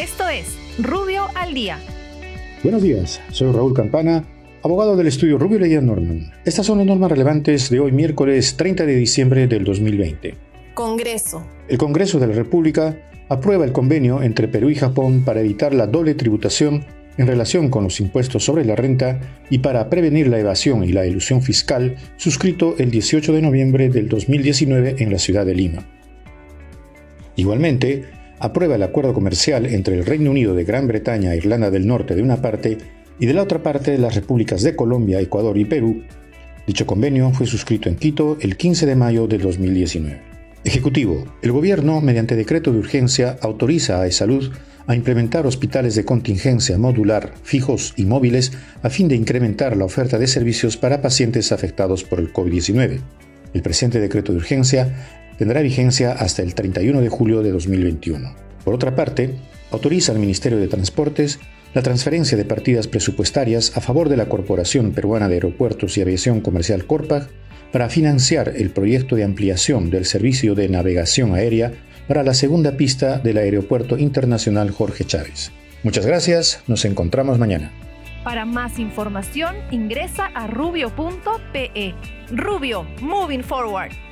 Esto es Rubio al Día. Buenos días, soy Raúl Campana, abogado del estudio Rubio Leguía Norman. Estas son las normas relevantes de hoy miércoles 30 de diciembre del 2020. Congreso. El Congreso de la República aprueba el convenio entre Perú y Japón para evitar la doble tributación en relación con los impuestos sobre la renta y para prevenir la evasión y la ilusión fiscal, suscrito el 18 de noviembre del 2019 en la ciudad de Lima. Igualmente, aprueba el acuerdo comercial entre el Reino Unido de Gran Bretaña e Irlanda del Norte de una parte y de la otra parte las repúblicas de Colombia, Ecuador y Perú. Dicho convenio fue suscrito en Quito el 15 de mayo de 2019. Ejecutivo. El Gobierno, mediante decreto de urgencia, autoriza a E-Salud a implementar hospitales de contingencia modular, fijos y móviles a fin de incrementar la oferta de servicios para pacientes afectados por el COVID-19. El presente decreto de urgencia tendrá vigencia hasta el 31 de julio de 2021. Por otra parte, autoriza al Ministerio de Transportes la transferencia de partidas presupuestarias a favor de la Corporación Peruana de Aeropuertos y Aviación Comercial Corpag para financiar el proyecto de ampliación del servicio de navegación aérea para la segunda pista del Aeropuerto Internacional Jorge Chávez. Muchas gracias, nos encontramos mañana. Para más información ingresa a rubio.pe. Rubio, moving forward.